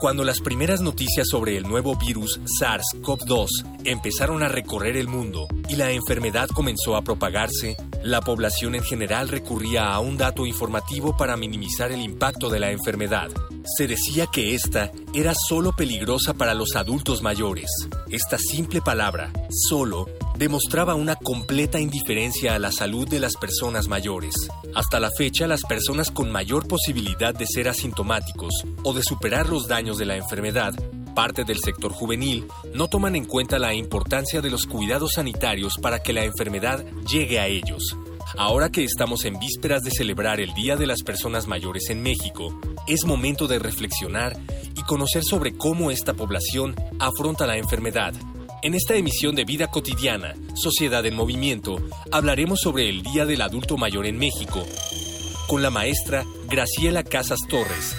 Cuando las primeras noticias sobre el nuevo virus SARS-CoV-2 empezaron a recorrer el mundo y la enfermedad comenzó a propagarse, la población en general recurría a un dato informativo para minimizar el impacto de la enfermedad. Se decía que esta era solo peligrosa para los adultos mayores. Esta simple palabra, solo, demostraba una completa indiferencia a la salud de las personas mayores. Hasta la fecha, las personas con mayor posibilidad de ser asintomáticos o de superar los daños de la enfermedad, parte del sector juvenil, no toman en cuenta la importancia de los cuidados sanitarios para que la enfermedad llegue a ellos. Ahora que estamos en vísperas de celebrar el Día de las Personas Mayores en México, es momento de reflexionar y conocer sobre cómo esta población afronta la enfermedad en esta emisión de Vida Cotidiana, Sociedad en Movimiento, hablaremos sobre el Día del Adulto Mayor en México, con la maestra Graciela Casas Torres,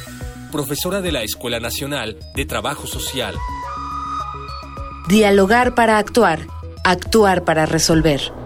profesora de la Escuela Nacional de Trabajo Social. Dialogar para actuar, actuar para resolver.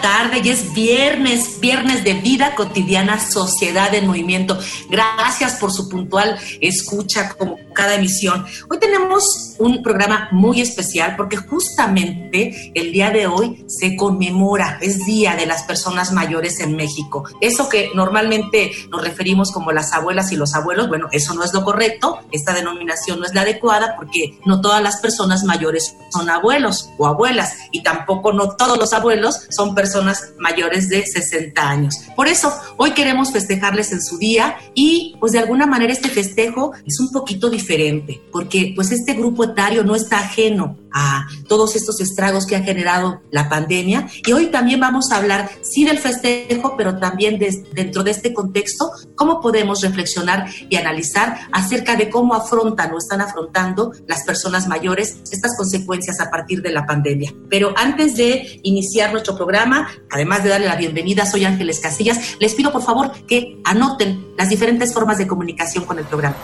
Tarde, y es viernes, viernes de vida cotidiana, sociedad en movimiento. Gracias por su puntual escucha como cada emisión. Hoy tenemos un programa muy especial porque justamente el día de hoy se conmemora, es Día de las Personas Mayores en México. Eso que normalmente nos referimos como las abuelas y los abuelos, bueno, eso no es lo correcto, esta denominación no es la adecuada porque no todas las personas mayores son abuelos o abuelas y tampoco no todos los abuelos son personas mayores de 60 años. Por eso, hoy queremos festejarles en su día y pues de alguna manera este festejo es un poquito diferente diferente, porque pues este grupo etario no está ajeno a todos estos estragos que ha generado la pandemia. Y hoy también vamos a hablar, sí, del festejo, pero también dentro de este contexto, cómo podemos reflexionar y analizar acerca de cómo afrontan o están afrontando las personas mayores estas consecuencias a partir de la pandemia. Pero antes de iniciar nuestro programa, además de darle la bienvenida, soy Ángeles Casillas, les pido por favor que anoten las diferentes formas de comunicación con el programa.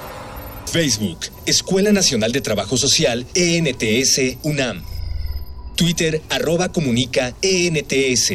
Facebook, Escuela Nacional de Trabajo Social, ENTS, UNAM. Twitter, arroba comunica, ENTS.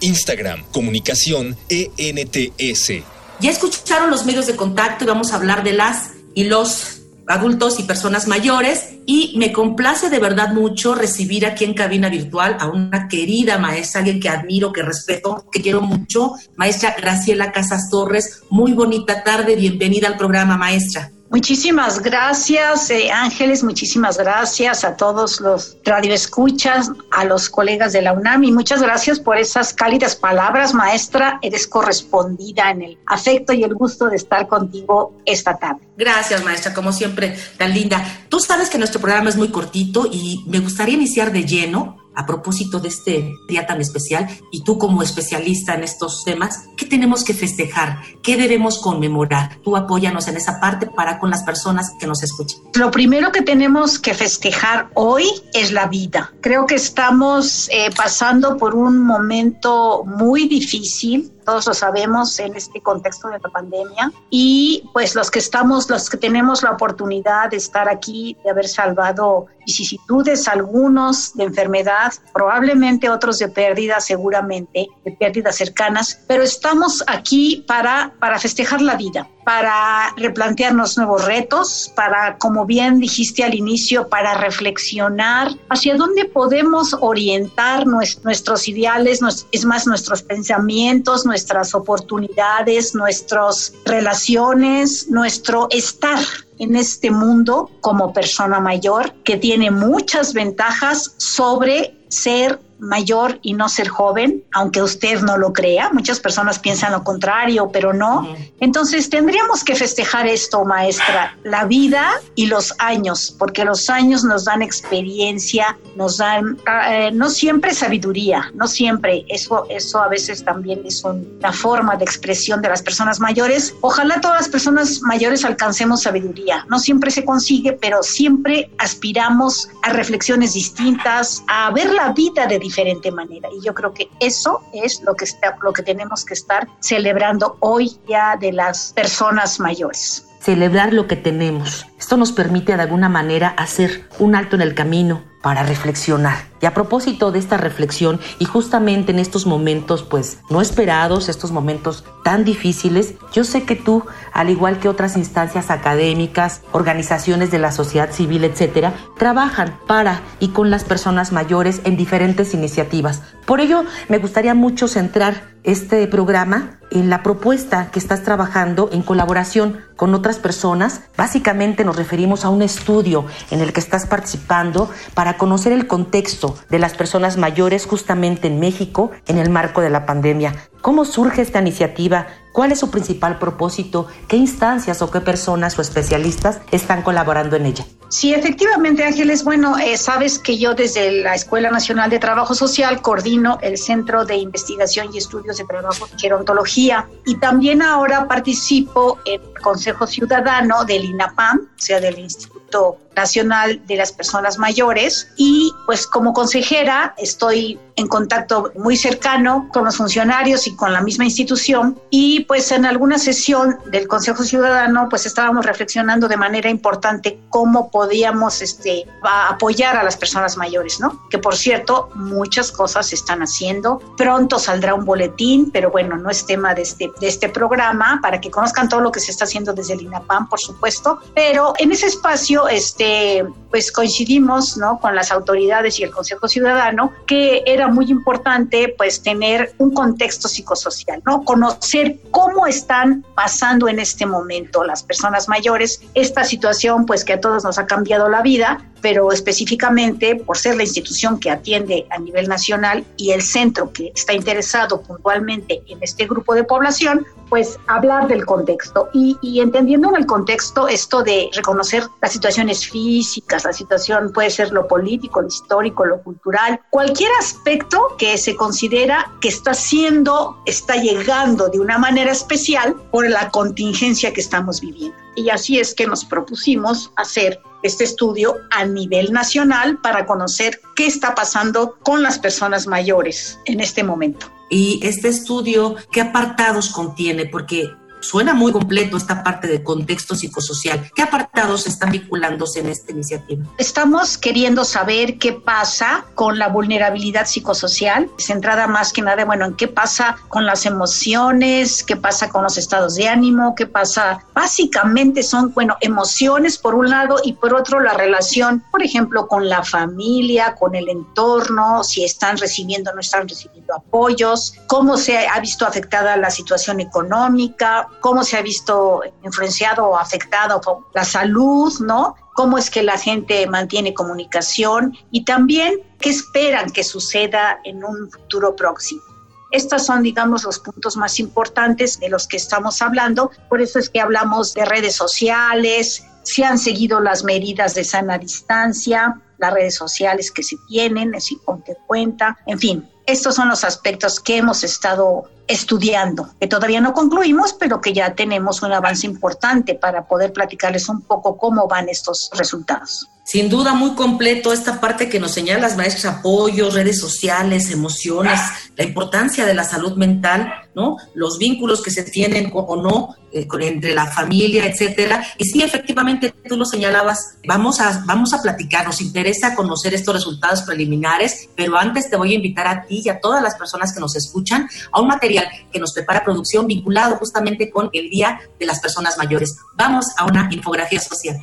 Instagram, comunicación, ENTS. Ya escucharon los medios de contacto y vamos a hablar de las y los adultos y personas mayores y me complace de verdad mucho recibir aquí en cabina virtual a una querida maestra, alguien que admiro, que respeto, que quiero mucho, maestra Graciela Casas Torres. Muy bonita tarde, bienvenida al programa, maestra. Muchísimas gracias, eh, Ángeles, muchísimas gracias a todos los radioescuchas, a los colegas de la UNAM y muchas gracias por esas cálidas palabras, maestra. Eres correspondida en el afecto y el gusto de estar contigo esta tarde. Gracias, maestra, como siempre, tan linda. Tú sabes que nuestro programa es muy cortito y me gustaría iniciar de lleno a propósito de este día tan especial y tú como especialista en estos temas, ¿qué tenemos que festejar? ¿Qué debemos conmemorar? Tú apóyanos en esa parte para con las personas que nos escuchen. Lo primero que tenemos que festejar hoy es la vida. Creo que estamos eh, pasando por un momento muy difícil todos lo sabemos en este contexto de la pandemia y pues los que estamos, los que tenemos la oportunidad de estar aquí, de haber salvado vicisitudes, algunos de enfermedad, probablemente otros de pérdida, seguramente, de pérdidas cercanas, pero estamos aquí para, para festejar la vida. Para replantearnos nuevos retos, para, como bien dijiste al inicio, para reflexionar hacia dónde podemos orientar nuestros ideales, es más, nuestros pensamientos, nuestras oportunidades, nuestras relaciones, nuestro estar en este mundo como persona mayor que tiene muchas ventajas sobre ser mayor y no ser joven, aunque usted no lo crea. Muchas personas piensan lo contrario, pero no. Entonces tendríamos que festejar esto, maestra, la vida y los años, porque los años nos dan experiencia, nos dan eh, no siempre sabiduría, no siempre. Eso, eso a veces también es una forma de expresión de las personas mayores. Ojalá todas las personas mayores alcancemos sabiduría. No siempre se consigue, pero siempre aspiramos a reflexiones distintas, a ver la vida de diferente manera. Y yo creo que eso es lo que, está, lo que tenemos que estar celebrando hoy ya de las personas mayores. Celebrar lo que tenemos. Esto nos permite de alguna manera hacer un alto en el camino para reflexionar. Y a propósito de esta reflexión y justamente en estos momentos pues no esperados, estos momentos tan difíciles, yo sé que tú, al igual que otras instancias académicas, organizaciones de la sociedad civil, etcétera, trabajan para y con las personas mayores en diferentes iniciativas. Por ello, me gustaría mucho centrar este programa en la propuesta que estás trabajando en colaboración con otras personas. Básicamente nos referimos a un estudio en el que estás participando para conocer el contexto de las personas mayores justamente en México en el marco de la pandemia. ¿Cómo surge esta iniciativa? ¿Cuál es su principal propósito? ¿Qué instancias o qué personas o especialistas están colaborando en ella? Sí, efectivamente, Ángeles. Bueno, eh, sabes que yo desde la Escuela Nacional de Trabajo Social coordino el Centro de Investigación y Estudios de Trabajo y Gerontología y también ahora participo en el Consejo Ciudadano del INAPAM, o sea, del Instituto Nacional de las Personas Mayores y pues como consejera estoy en contacto muy cercano con los funcionarios y con la misma institución y pues en alguna sesión del Consejo Ciudadano pues estábamos reflexionando de manera importante cómo podíamos este, apoyar a las personas mayores, ¿no? Que por cierto muchas cosas se están haciendo, pronto saldrá un boletín, pero bueno, no es tema de este, de este programa para que conozcan todo lo que se está haciendo desde el INAPAM, por supuesto, pero en ese espacio este pues coincidimos ¿no? con las autoridades y el Consejo Ciudadano que era muy importante pues tener un contexto psicosocial, ¿no? conocer cómo están pasando en este momento las personas mayores esta situación pues que a todos nos ha cambiado la vida pero específicamente por ser la institución que atiende a nivel nacional y el centro que está interesado puntualmente en este grupo de población, pues hablar del contexto y, y entendiendo en el contexto esto de reconocer las situaciones físicas, la situación puede ser lo político, lo histórico, lo cultural, cualquier aspecto que se considera que está siendo, está llegando de una manera especial por la contingencia que estamos viviendo. Y así es que nos propusimos hacer este estudio a nivel nacional para conocer qué está pasando con las personas mayores en este momento. Y este estudio, ¿qué apartados contiene? Porque suena muy completo esta parte de contexto psicosocial. ¿Qué apartados están vinculándose en esta iniciativa? Estamos queriendo saber qué pasa con la vulnerabilidad psicosocial, centrada más que nada, bueno, en qué pasa con las emociones, qué pasa con los estados de ánimo, qué pasa. Básicamente son, bueno, emociones por un lado y por otro la relación, por ejemplo, con la familia, con el entorno, si están recibiendo o no están recibiendo apoyos, cómo se ha visto afectada la situación económica, cómo se ha visto influenciado o afectado la salud, ¿no? Cómo es que la gente mantiene comunicación y también qué esperan que suceda en un futuro próximo. Estos son, digamos, los puntos más importantes de los que estamos hablando. Por eso es que hablamos de redes sociales, si han seguido las medidas de sana distancia, las redes sociales que se tienen, es con qué cuenta, en fin, estos son los aspectos que hemos estado estudiando, que todavía no concluimos, pero que ya tenemos un avance importante para poder platicarles un poco cómo van estos resultados. Sin duda muy completo esta parte que nos señala las maestras, apoyos, redes sociales, emociones, la importancia de la salud mental, ¿no? Los vínculos que se tienen o no eh, entre la familia, etcétera. Y sí, efectivamente, tú lo señalabas, vamos a, vamos a platicar, nos interesa conocer estos resultados preliminares, pero antes te voy a invitar a ti y a todas las personas que nos escuchan a un material que nos prepara producción vinculado justamente con el Día de las Personas Mayores. Vamos a una infografía social.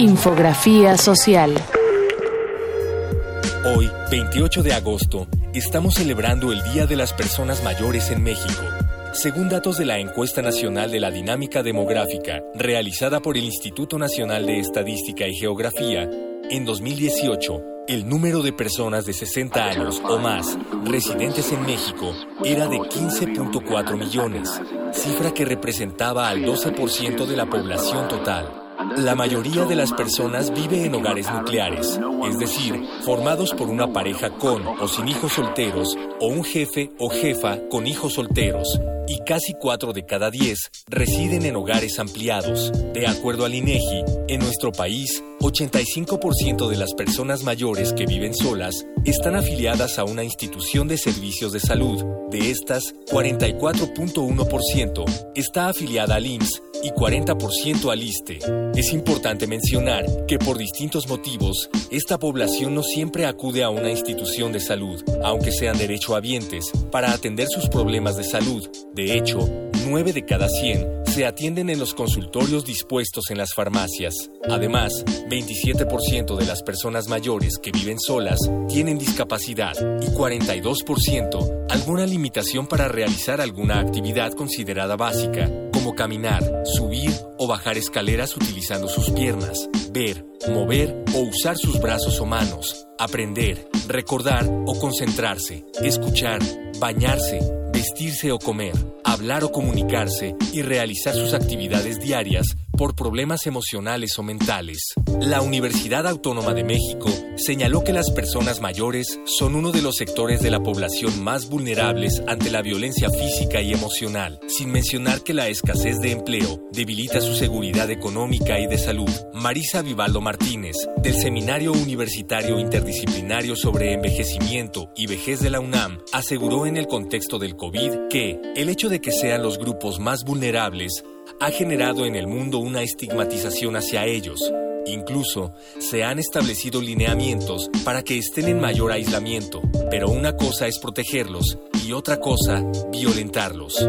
Infografía social. Hoy, 28 de agosto, estamos celebrando el Día de las Personas Mayores en México. Según datos de la Encuesta Nacional de la Dinámica Demográfica, realizada por el Instituto Nacional de Estadística y Geografía, en 2018, el número de personas de 60 años o más residentes en México era de 15.4 millones, cifra que representaba al 12% de la población total. La mayoría de las personas vive en hogares nucleares, es decir, formados por una pareja con o sin hijos solteros o un jefe o jefa con hijos solteros, y casi 4 de cada 10 residen en hogares ampliados. De acuerdo al INEGI, en nuestro país, 85% de las personas mayores que viven solas están afiliadas a una institución de servicios de salud. De estas, 44.1% está afiliada al IMSS y 40% al ISTE. Es importante mencionar que por distintos motivos, esta población no siempre acude a una institución de salud, aunque sean derechohabientes, para atender sus problemas de salud. De hecho, 9 de cada 100 se atienden en los consultorios dispuestos en las farmacias. Además, 27% de las personas mayores que viven solas tienen discapacidad y 42% alguna limitación para realizar alguna actividad considerada básica, caminar, subir o bajar escaleras utilizando sus piernas, ver, mover o usar sus brazos o manos, aprender, recordar o concentrarse, escuchar, bañarse, vestirse o comer, hablar o comunicarse y realizar sus actividades diarias por problemas emocionales o mentales. La Universidad Autónoma de México señaló que las personas mayores son uno de los sectores de la población más vulnerables ante la violencia física y emocional, sin mencionar que la escasez de empleo debilita su seguridad económica y de salud. Marisa Vivaldo Martínez, del Seminario Universitario Interdisciplinario sobre Envejecimiento y Vejez de la UNAM, aseguró en el contexto del COVID que el hecho de que sean los grupos más vulnerables ha generado en el mundo una estigmatización hacia ellos. Incluso se han establecido lineamientos para que estén en mayor aislamiento, pero una cosa es protegerlos y otra cosa violentarlos.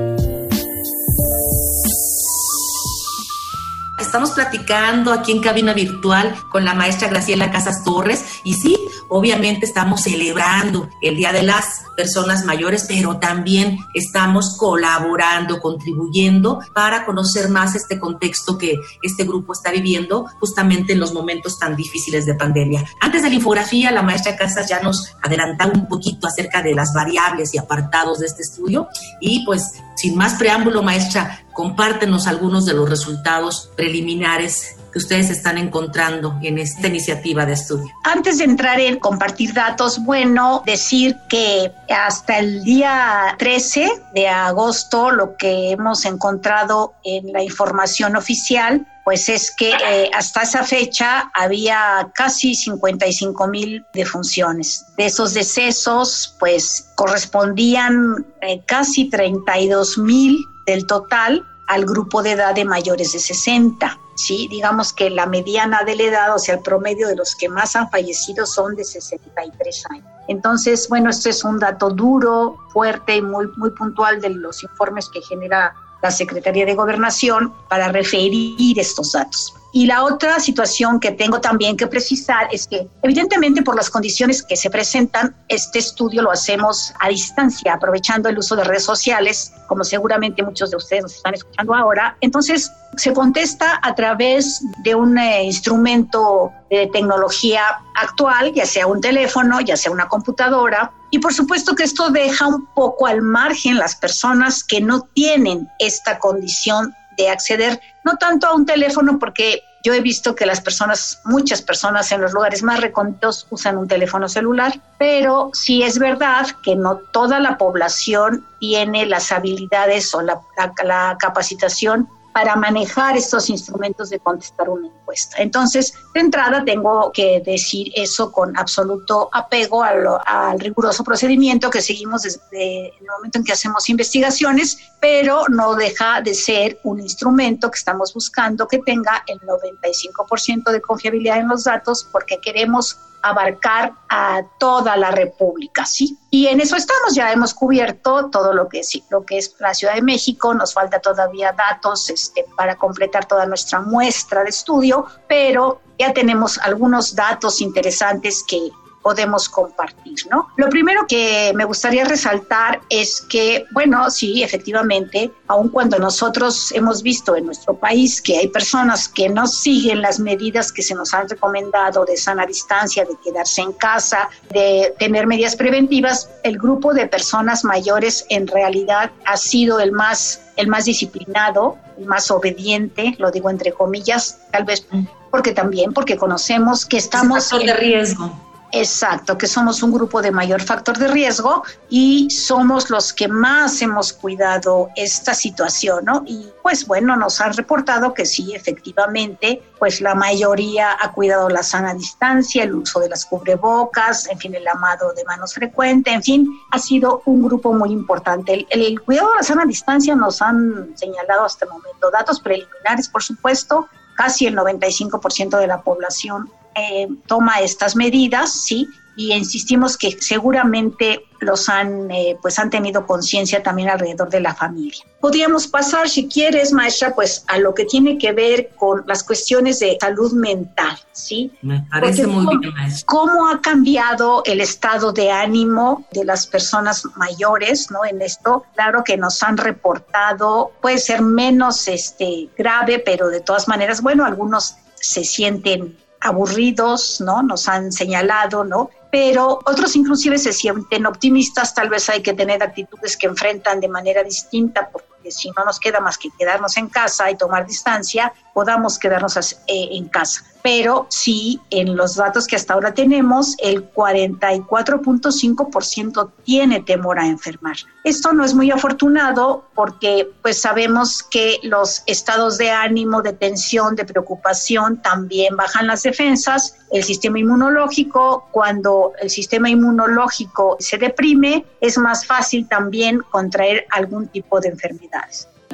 Estamos platicando aquí en cabina virtual con la maestra Graciela Casas Torres y sí, obviamente estamos celebrando el Día de las Personas Mayores, pero también estamos colaborando, contribuyendo para conocer más este contexto que este grupo está viviendo justamente en los momentos tan difíciles de pandemia. Antes de la infografía, la maestra Casas ya nos adelantaba un poquito acerca de las variables y apartados de este estudio y pues sin más preámbulo, maestra, compártenos algunos de los resultados preliminares que ustedes están encontrando en esta iniciativa de estudio. Antes de entrar en compartir datos, bueno, decir que hasta el día 13 de agosto lo que hemos encontrado en la información oficial pues es que eh, hasta esa fecha había casi 55 mil defunciones. De esos decesos, pues correspondían eh, casi 32 mil del total al grupo de edad de mayores de 60. ¿sí? Digamos que la mediana de la edad, o sea, el promedio de los que más han fallecido son de 63 años. Entonces, bueno, esto es un dato duro, fuerte y muy, muy puntual de los informes que genera la Secretaría de Gobernación para referir estos datos. Y la otra situación que tengo también que precisar es que, evidentemente, por las condiciones que se presentan, este estudio lo hacemos a distancia, aprovechando el uso de redes sociales, como seguramente muchos de ustedes nos están escuchando ahora. Entonces, se contesta a través de un eh, instrumento de tecnología actual, ya sea un teléfono, ya sea una computadora, y por supuesto que esto deja un poco al margen las personas que no tienen esta condición de acceder no tanto a un teléfono porque yo he visto que las personas, muchas personas en los lugares más recónditos usan un teléfono celular, pero sí es verdad que no toda la población tiene las habilidades o la, la capacitación para manejar estos instrumentos de contestar una encuesta. Entonces, de entrada tengo que decir eso con absoluto apego al riguroso procedimiento que seguimos desde el momento en que hacemos investigaciones, pero no deja de ser un instrumento que estamos buscando que tenga el 95% de confiabilidad en los datos porque queremos abarcar a toda la República, ¿sí? Y en eso estamos, ya hemos cubierto todo lo que es, lo que es la Ciudad de México, nos falta todavía datos este, para completar toda nuestra muestra de estudio, pero ya tenemos algunos datos interesantes que podemos compartir, ¿no? Lo primero que me gustaría resaltar es que, bueno, sí, efectivamente, aun cuando nosotros hemos visto en nuestro país que hay personas que no siguen las medidas que se nos han recomendado de sana distancia, de quedarse en casa, de tener medidas preventivas, el grupo de personas mayores en realidad ha sido el más el más disciplinado, el más obediente, lo digo entre comillas, tal vez mm. porque también porque conocemos que estamos en de riesgo Exacto, que somos un grupo de mayor factor de riesgo y somos los que más hemos cuidado esta situación, ¿no? Y pues bueno, nos han reportado que sí, efectivamente, pues la mayoría ha cuidado la sana distancia, el uso de las cubrebocas, en fin, el lamado de manos frecuente, en fin, ha sido un grupo muy importante. El, el cuidado de la sana distancia nos han señalado hasta el momento datos preliminares, por supuesto, casi el 95% de la población eh, toma estas medidas, ¿sí? Y insistimos que seguramente los han, eh, pues han tenido conciencia también alrededor de la familia. Podríamos pasar, si quieres, maestra, pues a lo que tiene que ver con las cuestiones de salud mental, ¿sí? Me parece muy bien, maestra. ¿Cómo ha cambiado el estado de ánimo de las personas mayores, ¿no? En esto, claro que nos han reportado, puede ser menos este, grave, pero de todas maneras, bueno, algunos se sienten aburridos, ¿no? Nos han señalado, ¿no? Pero otros inclusive se sienten optimistas, tal vez hay que tener actitudes que enfrentan de manera distinta, si no nos queda más que quedarnos en casa y tomar distancia, podamos quedarnos eh, en casa. Pero sí en los datos que hasta ahora tenemos, el 44.5% tiene temor a enfermar. Esto no es muy afortunado porque pues sabemos que los estados de ánimo, de tensión, de preocupación también bajan las defensas, el sistema inmunológico, cuando el sistema inmunológico se deprime, es más fácil también contraer algún tipo de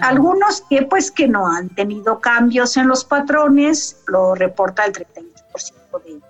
Algunos pues que no han tenido cambios en los patrones, lo reporta el 38% de,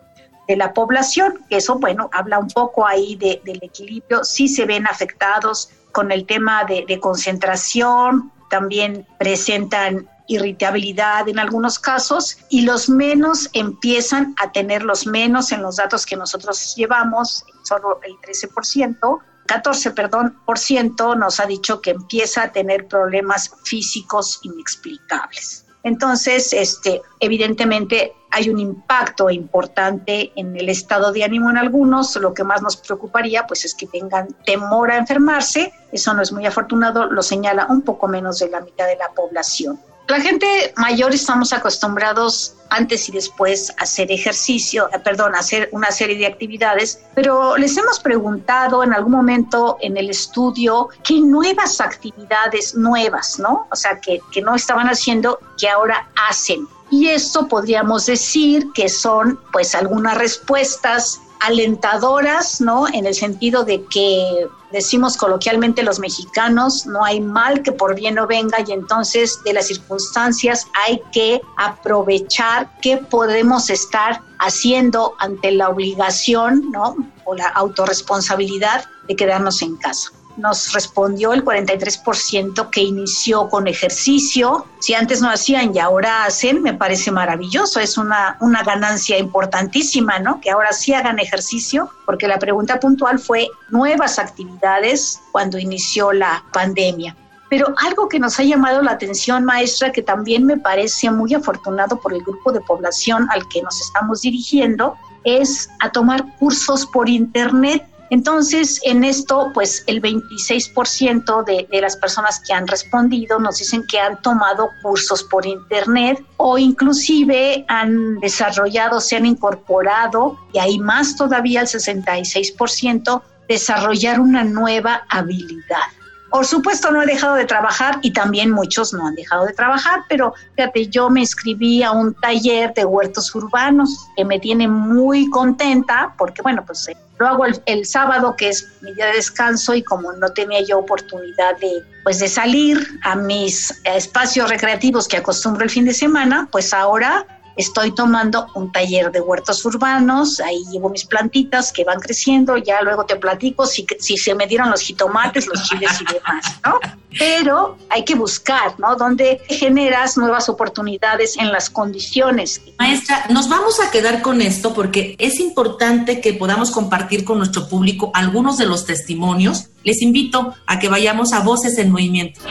de la población, que eso bueno, habla un poco ahí de, del equilibrio, sí se ven afectados con el tema de, de concentración, también presentan irritabilidad en algunos casos y los menos empiezan a tener los menos en los datos que nosotros llevamos, solo el 13%, 14, perdón, por ciento nos ha dicho que empieza a tener problemas físicos inexplicables. Entonces, este, evidentemente hay un impacto importante en el estado de ánimo en algunos. Lo que más nos preocuparía, pues, es que tengan temor a enfermarse. Eso no es muy afortunado, lo señala un poco menos de la mitad de la población. La gente mayor estamos acostumbrados antes y después a hacer ejercicio, eh, perdón, a hacer una serie de actividades, pero les hemos preguntado en algún momento en el estudio qué nuevas actividades nuevas, ¿no? O sea, que, que no estaban haciendo, que ahora hacen. Y esto podríamos decir que son pues algunas respuestas alentadoras, ¿no? En el sentido de que decimos coloquialmente los mexicanos, no hay mal que por bien no venga y entonces de las circunstancias hay que aprovechar qué podemos estar haciendo ante la obligación, ¿no? O la autorresponsabilidad de quedarnos en casa nos respondió el 43% que inició con ejercicio. Si antes no hacían y ahora hacen, me parece maravilloso. Es una, una ganancia importantísima, ¿no? Que ahora sí hagan ejercicio, porque la pregunta puntual fue nuevas actividades cuando inició la pandemia. Pero algo que nos ha llamado la atención, maestra, que también me parece muy afortunado por el grupo de población al que nos estamos dirigiendo, es a tomar cursos por Internet entonces, en esto, pues el 26% de, de, las personas que han respondido nos dicen que han tomado cursos por Internet o inclusive han desarrollado, se han incorporado, y hay más todavía, el 66%, desarrollar una nueva habilidad. Por supuesto, no he dejado de trabajar y también muchos no han dejado de trabajar, pero fíjate, yo me inscribí a un taller de huertos urbanos que me tiene muy contenta porque, bueno, pues eh, lo hago el, sábado, que es mi día de descanso, y como no tenía yo oportunidad de, pues, de salir a mis espacios recreativos que acostumbro el fin de semana, pues ahora estoy tomando un taller de huertos urbanos, ahí llevo mis plantitas que van creciendo, ya luego te platico si, si se me dieron los jitomates, los chiles y demás, ¿no? Pero hay que buscar, ¿no? Donde generas nuevas oportunidades en las condiciones. Maestra, nos vamos a quedar con esto porque es importante que podamos compartir con nuestro público algunos de los testimonios. Les invito a que vayamos a Voces en Movimiento.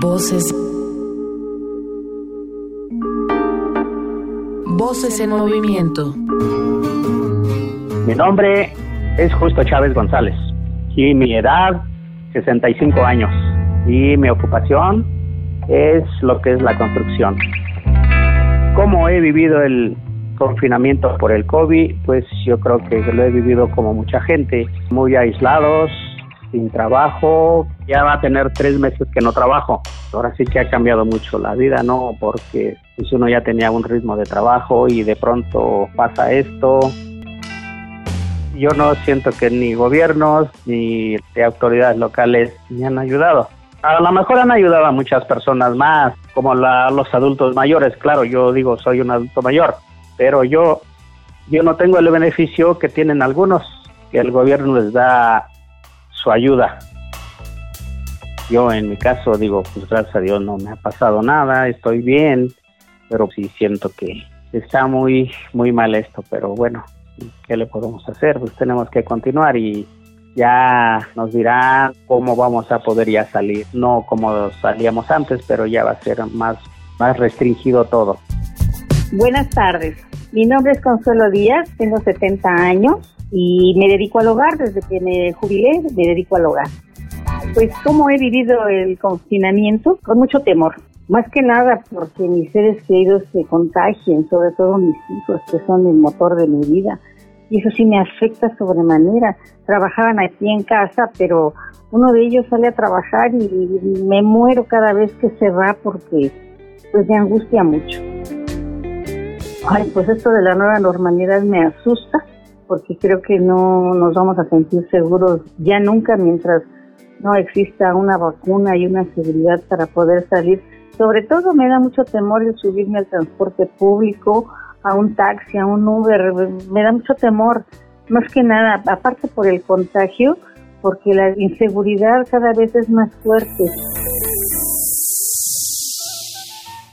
Voces Voces en Movimiento. Mi nombre es Justo Chávez González y mi edad 65 años y mi ocupación es lo que es la construcción. ¿Cómo he vivido el confinamiento por el COVID? Pues yo creo que lo he vivido como mucha gente, muy aislados, sin trabajo, ya va a tener tres meses que no trabajo. Ahora sí que ha cambiado mucho la vida, ¿no? Porque pues uno ya tenía un ritmo de trabajo y de pronto pasa esto. Yo no siento que ni gobiernos ni autoridades locales me han ayudado. A lo mejor han ayudado a muchas personas más, como los adultos mayores. Claro, yo digo, soy un adulto mayor, pero yo, yo no tengo el beneficio que tienen algunos, que el gobierno les da su ayuda. Yo en mi caso digo, pues gracias a Dios no me ha pasado nada, estoy bien, pero sí siento que está muy, muy mal esto, pero bueno, ¿qué le podemos hacer? Pues tenemos que continuar y ya nos dirán cómo vamos a poder ya salir, no como salíamos antes, pero ya va a ser más, más restringido todo. Buenas tardes, mi nombre es Consuelo Díaz, tengo 70 años y me dedico al hogar, desde que me jubilé me dedico al hogar. Pues cómo he vivido el confinamiento, con mucho temor. Más que nada porque mis seres queridos se contagien, sobre todo mis hijos, que son el motor de mi vida. Y eso sí me afecta sobremanera. Trabajaban aquí en casa, pero uno de ellos sale a trabajar y me muero cada vez que se va porque pues me angustia mucho. Ay, pues esto de la nueva normalidad me asusta porque creo que no nos vamos a sentir seguros ya nunca mientras no exista una vacuna y una seguridad para poder salir. Sobre todo me da mucho temor el subirme al transporte público, a un taxi, a un Uber, me da mucho temor, más que nada, aparte por el contagio, porque la inseguridad cada vez es más fuerte.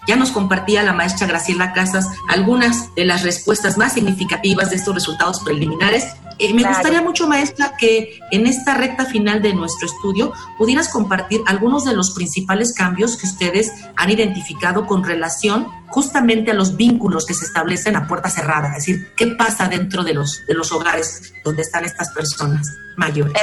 Ya nos compartía la maestra Graciela Casas algunas de las respuestas más significativas de estos resultados preliminares. Eh, me gustaría mucho, maestra, que en esta recta final de nuestro estudio pudieras compartir algunos de los principales cambios que ustedes han identificado con relación justamente a los vínculos que se establecen a puerta cerrada, es decir, qué pasa dentro de los, de los hogares donde están estas personas mayores.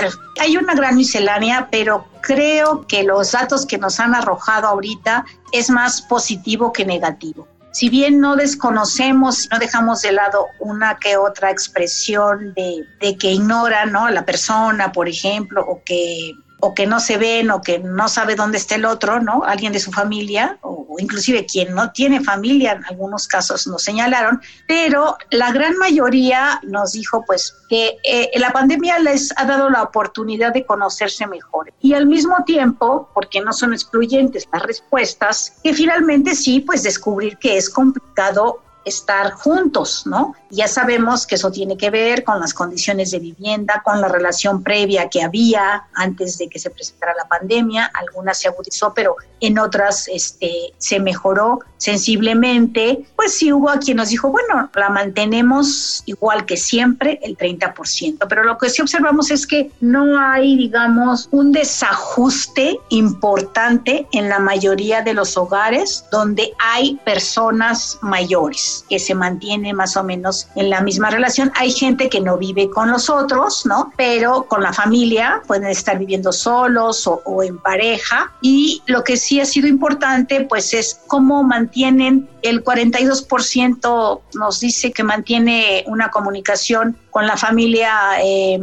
Hay una gran miscelánea, pero creo que los datos que nos han arrojado ahorita es más positivo que negativo. Si bien no desconocemos, no dejamos de lado una que otra expresión de, de que ignora ¿no? a la persona, por ejemplo, o que o que no se ven o que no sabe dónde está el otro, ¿no? Alguien de su familia o, inclusive quien no tiene familia, en algunos casos nos señalaron, pero la gran mayoría nos dijo pues que eh, la pandemia les ha dado la oportunidad de conocerse mejor y al mismo tiempo, porque no son excluyentes las respuestas, que finalmente sí, pues descubrir que es complicado estar juntos, ¿no? Ya sabemos que eso tiene que ver con las condiciones de vivienda, con la relación previa que había antes de que se presentara la pandemia. Algunas se agudizó, pero en otras este, se mejoró sensiblemente. Pues sí hubo a quien nos dijo, bueno, la mantenemos igual que siempre, el 30%. Pero lo que sí observamos es que no hay, digamos, un desajuste importante en la mayoría de los hogares donde hay personas mayores. Que se mantiene más o menos en la misma relación. Hay gente que no vive con los otros, ¿no? Pero con la familia pueden estar viviendo solos o, o en pareja. Y lo que sí ha sido importante, pues es cómo mantienen el 42% nos dice que mantiene una comunicación con la familia, eh,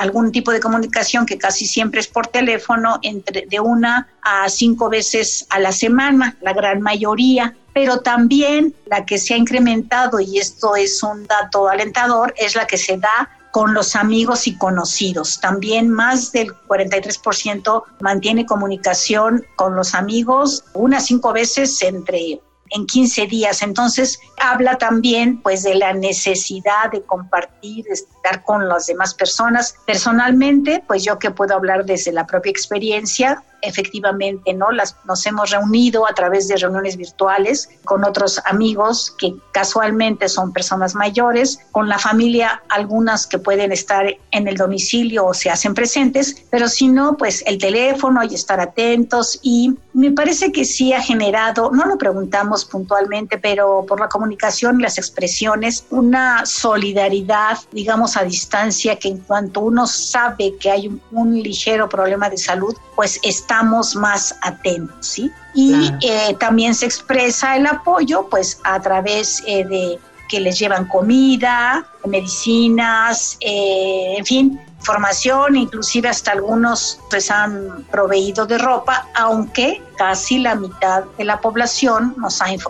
algún tipo de comunicación que casi siempre es por teléfono, entre de una a cinco veces a la semana, la gran mayoría. Pero también la que se ha incrementado, y esto es un dato alentador, es la que se da con los amigos y conocidos. También más del 43% mantiene comunicación con los amigos unas cinco veces entre en 15 días. Entonces, habla también pues de la necesidad de compartir, de estar con las demás personas. Personalmente, pues yo que puedo hablar desde la propia experiencia, efectivamente, ¿no? Las, nos hemos reunido a través de reuniones virtuales con otros amigos que casualmente son personas mayores, con la familia, algunas que pueden estar en el domicilio o se hacen presentes, pero si no, pues el teléfono y estar atentos y me parece que sí ha generado, no lo preguntamos puntualmente, pero por la comunicación y las expresiones, una solidaridad, digamos, a distancia que en cuanto uno sabe que hay un, un ligero problema de salud, pues está estamos más atentos, ¿sí? Y eh, también se expresa el apoyo, pues, a través eh, de que les llevan comida, medicinas, eh, en fin, formación, inclusive hasta algunos pues han proveído de ropa, aunque casi la mitad de la población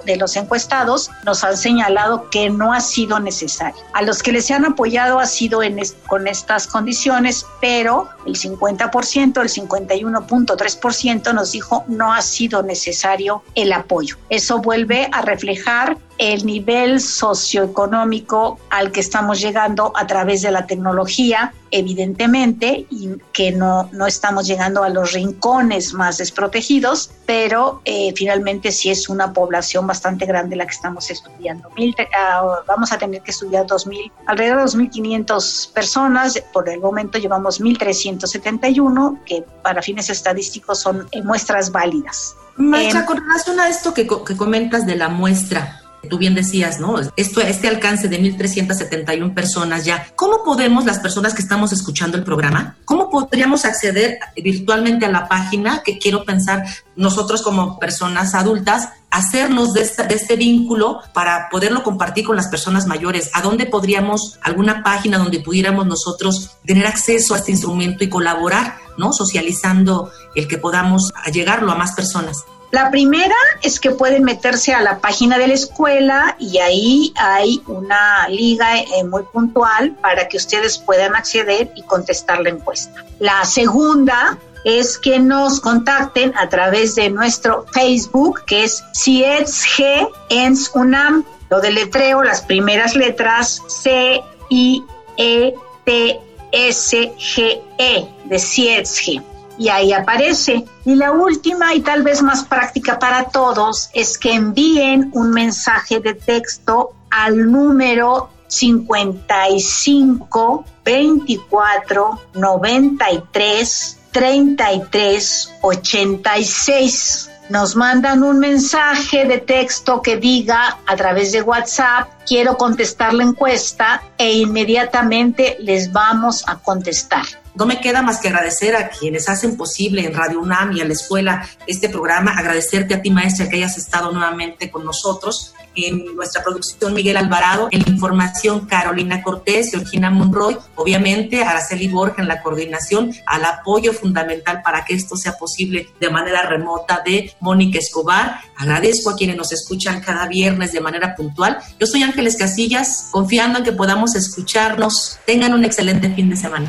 de los encuestados nos han señalado que no ha sido necesario. A los que les han apoyado ha sido con estas condiciones, pero el 50%, el 51.3% nos dijo no ha sido necesario el apoyo. Eso vuelve a reflejar el nivel socioeconómico al que estamos llegando a través de la tecnología, evidentemente, y que no, no estamos llegando a los rincones más desprotegidos, pero eh, finalmente sí es una población bastante grande la que estamos estudiando. Ah, vamos a tener que estudiar 2000, alrededor de 2.500 personas, por el momento llevamos 1.371, que para fines estadísticos son eh, muestras válidas. Marcha, em, con relación a esto que, que comentas de la muestra, tú bien decías, ¿no? Esto, este alcance de 1.371 personas ya, ¿cómo podemos las personas que estamos escuchando el programa, cómo podríamos acceder virtualmente a la página que quiero pensar nosotros como personas adultas, hacernos de, de, este vínculo para poderlo compartir con las personas mayores? ¿A dónde podríamos, alguna página donde pudiéramos nosotros tener acceso a este instrumento y colaborar, ¿no? Socializando el que podamos llegarlo a más personas. La primera es que pueden meterse a la página de la escuela y ahí hay una liga eh, muy puntual para que ustedes puedan acceder y contestar la encuesta. La segunda es que nos contacten a través de nuestro Facebook, que es CIETSG ENS UNAM. Lo deletreo, las primeras letras C, I, E, T, S, G, E, de CIETSG y ahí aparece. Y la última y tal vez más práctica para todos es que envíen un mensaje de texto al número 55 24 93 33 86. Nos mandan un mensaje de texto que diga a través de WhatsApp, quiero contestar la encuesta e inmediatamente les vamos a contestar. No me queda más que agradecer a quienes hacen posible en Radio UNAM y a la escuela este programa, agradecerte a ti maestra que hayas estado nuevamente con nosotros en nuestra producción Miguel Alvarado, en la información Carolina Cortés, Georgina Monroy, obviamente Araceli Borja en la coordinación, al apoyo fundamental para que esto sea posible de manera remota de Mónica Escobar. Agradezco a quienes nos escuchan cada viernes de manera puntual. Yo soy Ángeles Casillas, confiando en que podamos escucharnos. Tengan un excelente fin de semana.